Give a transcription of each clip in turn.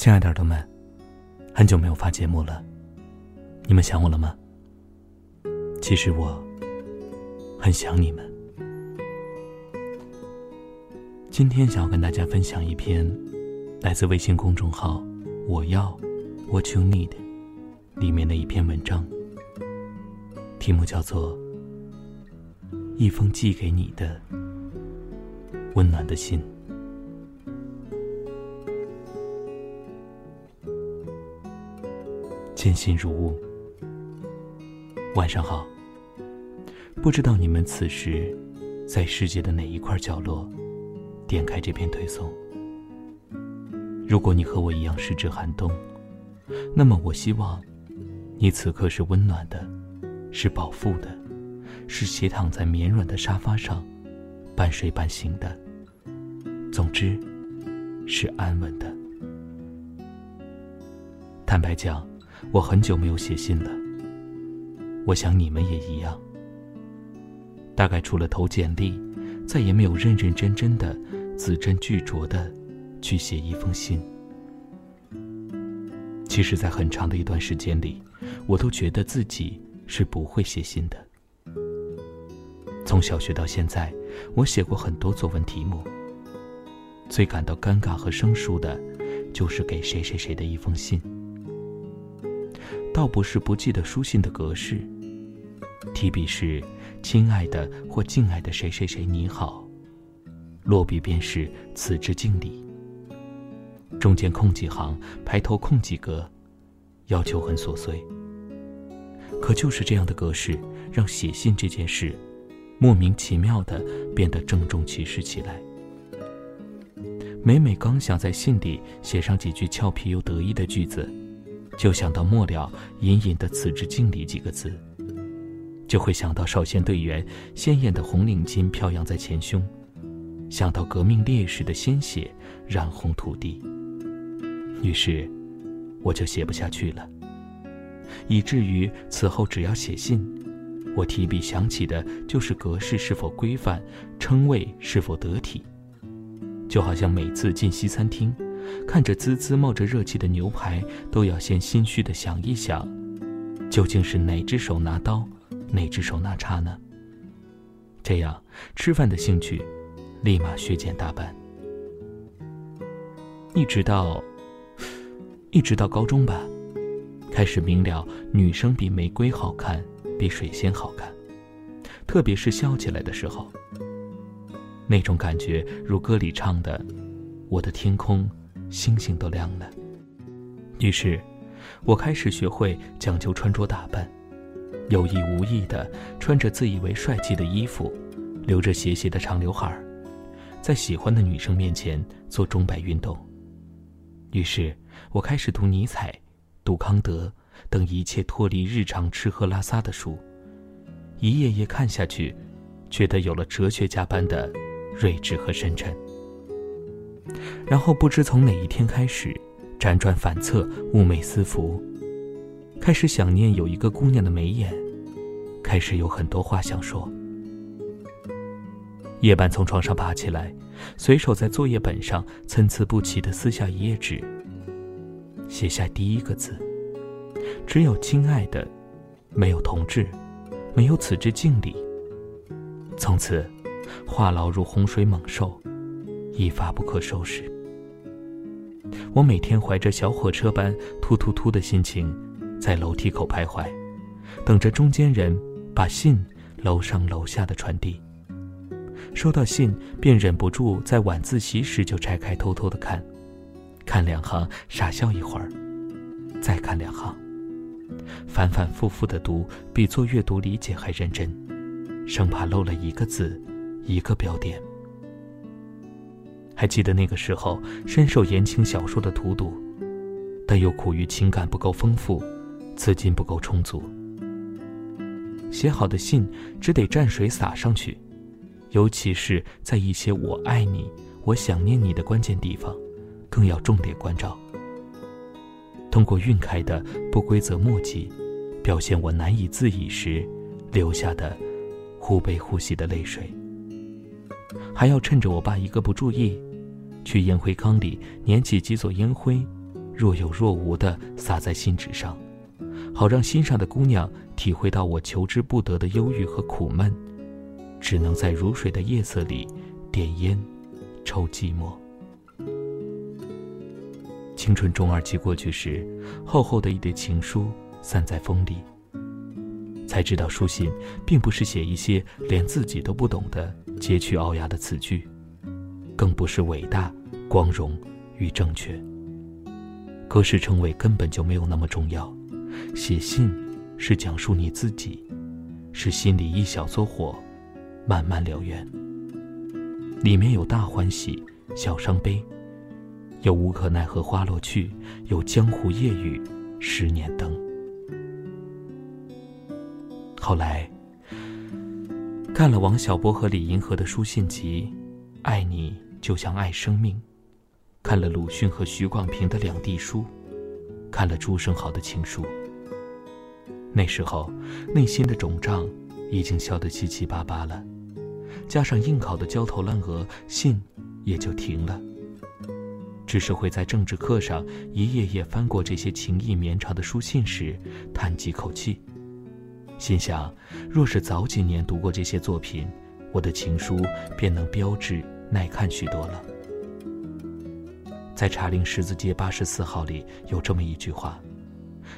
亲爱的耳朵们，很久没有发节目了，你们想我了吗？其实我很想你们。今天想要跟大家分享一篇来自微信公众号“我要 What You Need” 里面的一篇文章，题目叫做《一封寄给你的温暖的信》。见信如晤。晚上好。不知道你们此时在世界的哪一块角落，点开这篇推送。如果你和我一样是指寒冬，那么我希望你此刻是温暖的，是饱腹的，是斜躺在绵软的沙发上，半睡半醒的。总之，是安稳的。坦白讲。我很久没有写信了，我想你们也一样。大概除了投简历，再也没有认认真真的、字斟句酌的去写一封信。其实，在很长的一段时间里，我都觉得自己是不会写信的。从小学到现在，我写过很多作文题目，最感到尴尬和生疏的，就是给谁谁谁的一封信。倒不是不记得书信的格式，提笔是“亲爱的”或“敬爱的谁谁谁你好”，落笔便是“此致敬礼”，中间空几行，排头空几格，要求很琐碎。可就是这样的格式，让写信这件事，莫名其妙的变得郑重其事起来。每每刚想在信里写上几句俏皮又得意的句子。就想到末了隐隐的“此致敬礼”几个字，就会想到少先队员鲜艳的红领巾飘扬在前胸，想到革命烈士的鲜血染红土地。于是，我就写不下去了，以至于此后只要写信，我提笔想起的就是格式是否规范，称谓是否得体，就好像每次进西餐厅。看着滋滋冒着热气的牛排，都要先心虚的想一想，究竟是哪只手拿刀，哪只手拿叉呢？这样吃饭的兴趣，立马削减大半。一直到，一直到高中吧，开始明了女生比玫瑰好看，比水仙好看，特别是笑起来的时候，那种感觉如歌里唱的：“我的天空。”星星都亮了。于是，我开始学会讲究穿着打扮，有意无意的穿着自以为帅气的衣服，留着斜斜的长刘海儿，在喜欢的女生面前做钟摆运动。于是，我开始读尼采、读康德等一切脱离日常吃喝拉撒的书，一页页看下去，觉得有了哲学家般的睿智和深沉。然后不知从哪一天开始，辗转反侧，寤寐思服，开始想念有一个姑娘的眉眼，开始有很多话想说。夜半从床上爬起来，随手在作业本上参差不齐地撕下一页纸，写下第一个字，只有“亲爱的”，没有“同志”，没有“此致敬礼”。从此，话痨如洪水猛兽。一发不可收拾。我每天怀着小火车般突突突的心情，在楼梯口徘徊，等着中间人把信楼上楼下的传递。收到信，便忍不住在晚自习时就拆开偷偷的看，看两行，傻笑一会儿，再看两行，反反复复的读，比做阅读理解还认真，生怕漏了一个字，一个标点。还记得那个时候，深受言情小说的荼毒，但又苦于情感不够丰富，资金不够充足。写好的信只得蘸水洒上去，尤其是在一些“我爱你”“我想念你”的关键地方，更要重点关照。通过晕开的不规则墨迹，表现我难以自已时留下的忽悲忽喜的泪水。还要趁着我爸一个不注意。去烟灰缸里捻起几撮烟灰，若有若无的洒在信纸上，好让心上的姑娘体会到我求之不得的忧郁和苦闷，只能在如水的夜色里点烟，抽寂寞。青春中二季过去时，厚厚的一叠情书散在风里。才知道书信并不是写一些连自己都不懂的佶屈聱牙的词句，更不是伟大、光荣与正确。格式称谓根本就没有那么重要，写信是讲述你自己，是心里一小撮火，慢慢燎原。里面有大欢喜，小伤悲，有无可奈何花落去，有江湖夜雨，十年灯。后来，看了王小波和李银河的书信集，《爱你就像爱生命》，看了鲁迅和许广平的两地书，看了朱生豪的情书。那时候，内心的肿胀已经消得七七八八了，加上应考的焦头烂额，信也就停了。只是会在政治课上一页页翻过这些情意绵长的书信时，叹几口气。心想，若是早几年读过这些作品，我的情书便能标致耐看许多了。在茶陵十字街八十四号里有这么一句话：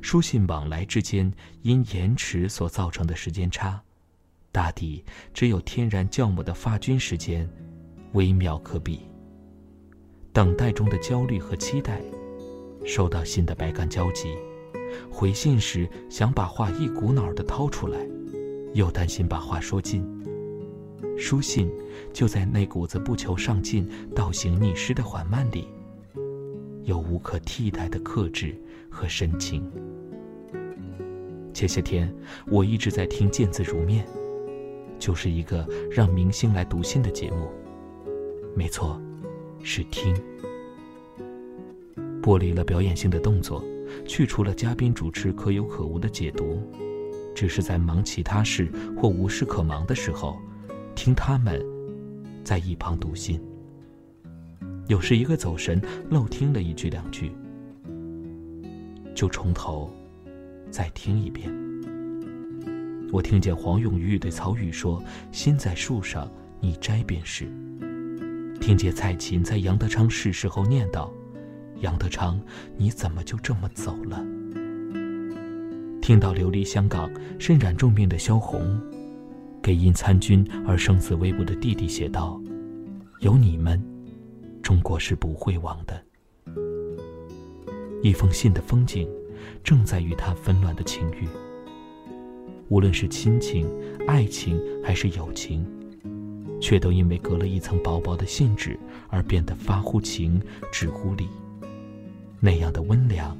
书信往来之间因延迟所造成的时间差，大抵只有天然酵母的发菌时间，微妙可比。等待中的焦虑和期待，收到信的百感交集。回信时想把话一股脑的掏出来，又担心把话说尽。书信就在那股子不求上进、倒行逆施的缓慢里，有无可替代的克制和深情。前些天我一直在听《见字如面》，就是一个让明星来读信的节目。没错，是听。剥离了表演性的动作。去除了嘉宾主持可有可无的解读，只是在忙其他事或无事可忙的时候，听他们在一旁读信。有时一个走神，漏听了一句两句，就从头再听一遍。我听见黄永玉对曹禺说：“心在树上，你摘便是。”听见蔡琴在杨德昌逝世后念叨。杨德昌，你怎么就这么走了？听到流离香港、身染重病的萧红，给因参军而生死未卜的弟弟写道：“有你们，中国是不会亡的。”一封信的风景，正在于他纷乱的情欲。无论是亲情、爱情还是友情，却都因为隔了一层薄薄的信纸而变得发乎情，止乎礼。那样的温良，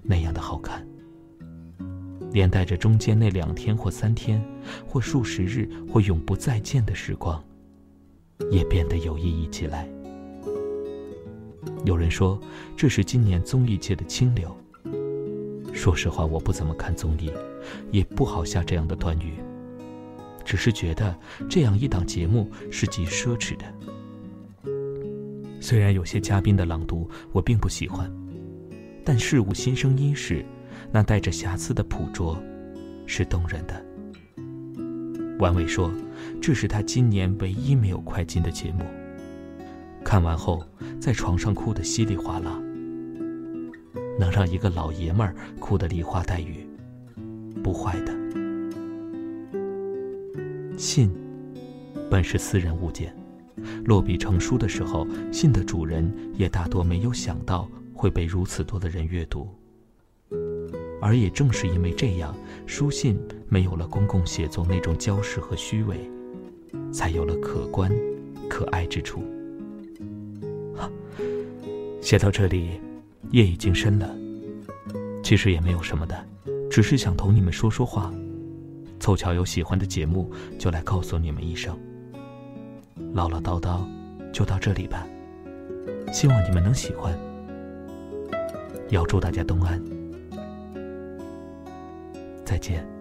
那样的好看，连带着中间那两天或三天，或数十日，或永不再见的时光，也变得有意义起来。有人说这是今年综艺界的清流。说实话，我不怎么看综艺，也不好下这样的断语，只是觉得这样一档节目是极奢侈的。虽然有些嘉宾的朗读我并不喜欢。但事物新生伊始，那带着瑕疵的捕捉，是动人的。王伟说：“这是他今年唯一没有快进的节目。”看完后，在床上哭得稀里哗啦。能让一个老爷们儿哭得梨花带雨，不坏的。信，本是私人物件，落笔成书的时候，信的主人也大多没有想到。会被如此多的人阅读，而也正是因为这样，书信没有了公共写作那种娇饰和虚伪，才有了可观、可爱之处。写到这里，夜已经深了。其实也没有什么的，只是想同你们说说话，凑巧有喜欢的节目，就来告诉你们一声。唠唠叨叨，就到这里吧。希望你们能喜欢。要祝大家东安，再见。